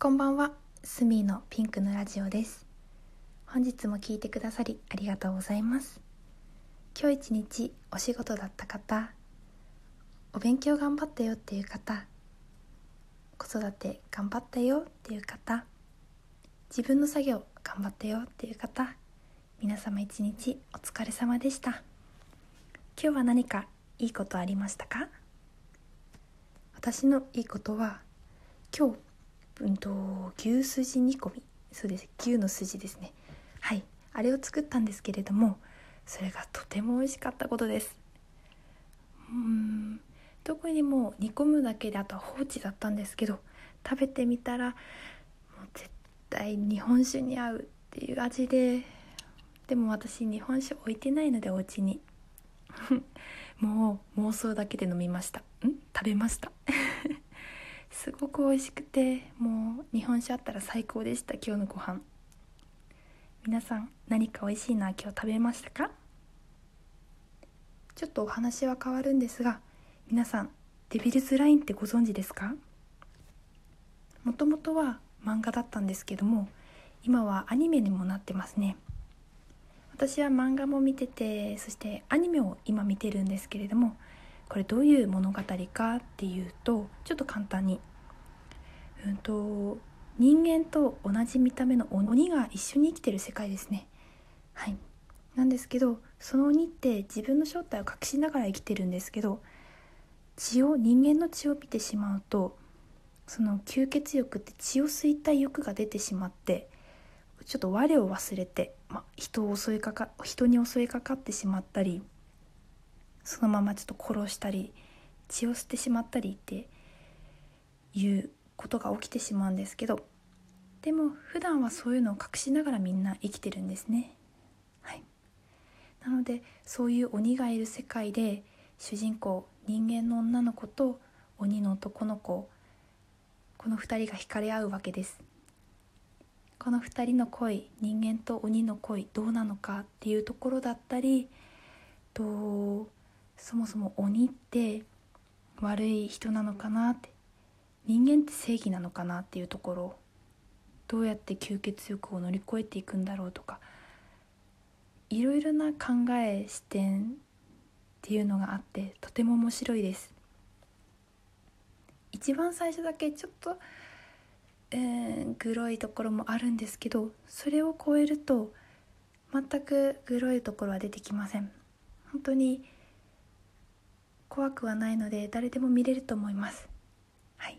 こんばんは、スミーのピンクのラジオです。本日も聞いてくださりありがとうございます。今日一日お仕事だった方、お勉強頑張ったよっていう方、子育て頑張ったよっていう方、自分の作業頑張ったよっていう方、皆様一日お疲れ様でした。今日は何かいいことありましたか？私のいいことは今日うんと牛すじ煮込み。そうです。牛の筋ですね。はい。あれを作ったんですけれどもそれがとても美味しかったことです。うん。特にもう煮込むだけであとは放置だったんですけど食べてみたらもう絶対日本酒に合うっていう味ででも私日本酒置いてないのでお家に。もう妄想だけで飲みました。ん？食べました。すごく美味しくてもう日本酒あったら最高でした今日のご飯。皆さん何か美味しいな今日食べましたか？ちょっとお話は変わるんですが皆さんデビルズラインってご存知ですか？もともとは漫画だったんですけども今はアニメにもなってますね。私は漫画も見ててそしてアニメを今見てるんですけれどもこれどういう物語かっていうとちょっと簡単に、うんと、人間と同じ見た目の鬼が一緒に生きてる世界ですね。はい。なんですけどその鬼って自分の正体を隠しながら生きてるんですけど血を人間の血を見てしまうとその吸血欲って血を吸いたい欲が出てしまってちょっと我を忘れて、ま、人を襲いかか人に襲いかかってしまったりそのままちょっと殺したり血を吸ってしまったりっていうことが起きてしまうんですけどでも普段はそういうのを隠しながらみんな生きてるんですね。はい、なのでそういう鬼がいる世界で主人公人間の女の子と鬼の男の子この2人が惹かれ合うわけです。この2人の恋人間と鬼の恋どうなのかっていうところだったりとそもそも鬼って悪い人なのかなって人間って正義なのかなっていうところどうやって吸血欲を乗り越えていくんだろうとかいろいろな考え視点っていうのがあってとても面白いです。一番最初だけちょっと、えー、グロいところもあるんですけどそれを超えると全くグロいところは出てきません。本当に怖くはないので誰でも見れると思います。はい。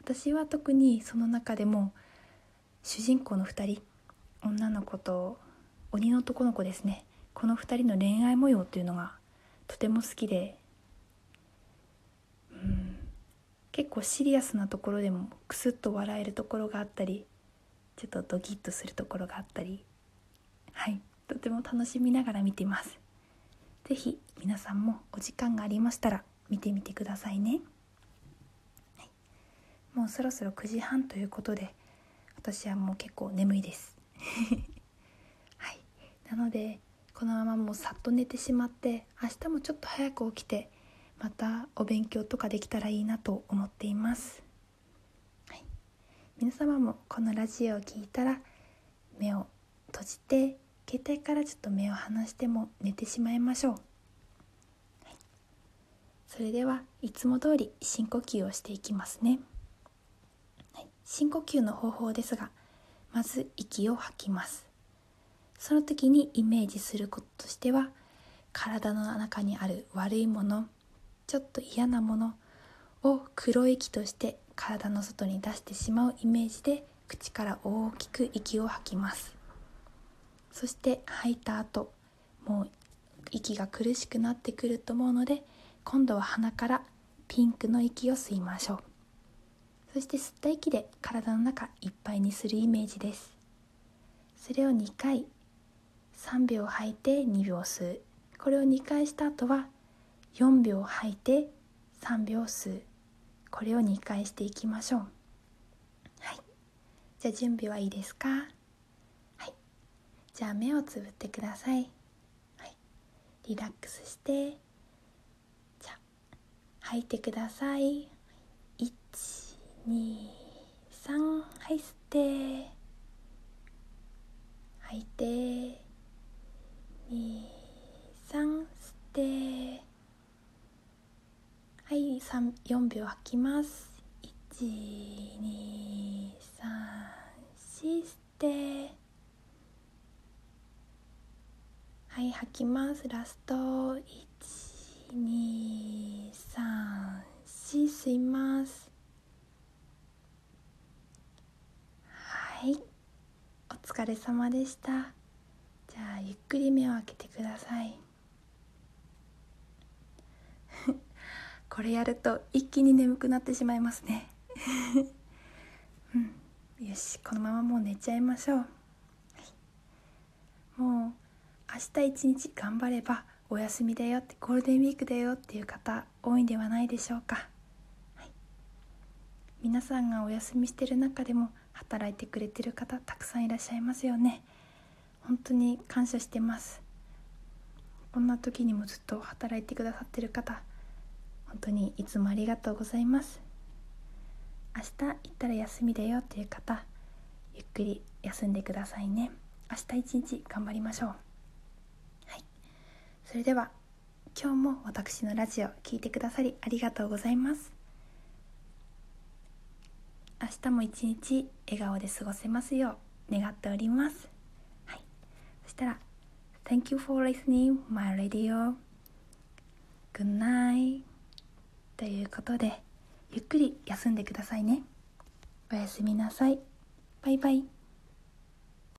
私は特にその中でも主人公の2人女の子と鬼の男の子ですね。この2人の恋愛模様というのがとても好きでうん。結構シリアスなところでもクスッと笑えるところがあったりちょっとドキッとするところがあったり。はい。とても楽しみながら見ています。是非皆さんもお時間がありましたら見てみてくださいね、はい、もうそろそろ9時半ということで私はもう結構眠いです。はい。なのでこのままもうさっと寝てしまって明日もちょっと早く起きてまたお勉強とかできたらいいなと思っています、皆様もこのラジオを聴いたら目を閉じて携帯からちょっと目を離しても寝てしまいましょう、はい、それではいつも通り深呼吸をしていきますね、はい、深呼吸の方法ですがまず息を吐きます。その時にイメージすることとしては体の中にある悪いものちょっと嫌なものを黒い息として体の外に出してしまうイメージで口から大きく息を吐きます。そして吐いた後もう息が苦しくなってくると思うので今度は鼻からピンクの息を吸いましょう。そして吸った息で体の中いっぱいにするイメージです。それを2回3秒吐いて2秒吸う。これを2回した後は4秒吐いて3秒吸う。これを2回していきましょう。はい。じゃあ準備はいいですか？じゃあ目をつぶってください、はい、リラックスして。じゃあ吐いてください。123はい吸って。吐いて。23吸って。はい4秒吐きます。1234吸って。はい吐きます。ラスト。1234吸います。はい。お疲れ様でした。じゃあゆっくり目を開けてください。これやると一気に眠くなってしまいますね。うん。よしこのままもう寝ちゃいましょう、はい、もう明日一日頑張ればお休みだよってゴールデンウィークだよっていう方多いんではないでしょうか、はい、皆さんがお休みしてる中でも働いてくれてる方たくさんいらっしゃいますよね。本当に感謝してます。こんな時にもずっと働いてくださってる方本当にいつもありがとうございます。明日行ったら休みだよっていう方ゆっくり休んでくださいね。明日一日頑張りましょう。それでは今日も私のラジオ聴いてくださりありがとうございます。明日も一日笑顔で過ごせますよう願っております、はい、そしたら Thank you for listening my radio. Good night. ということでゆっくり休んでくださいね。おやすみなさい。バイバイ。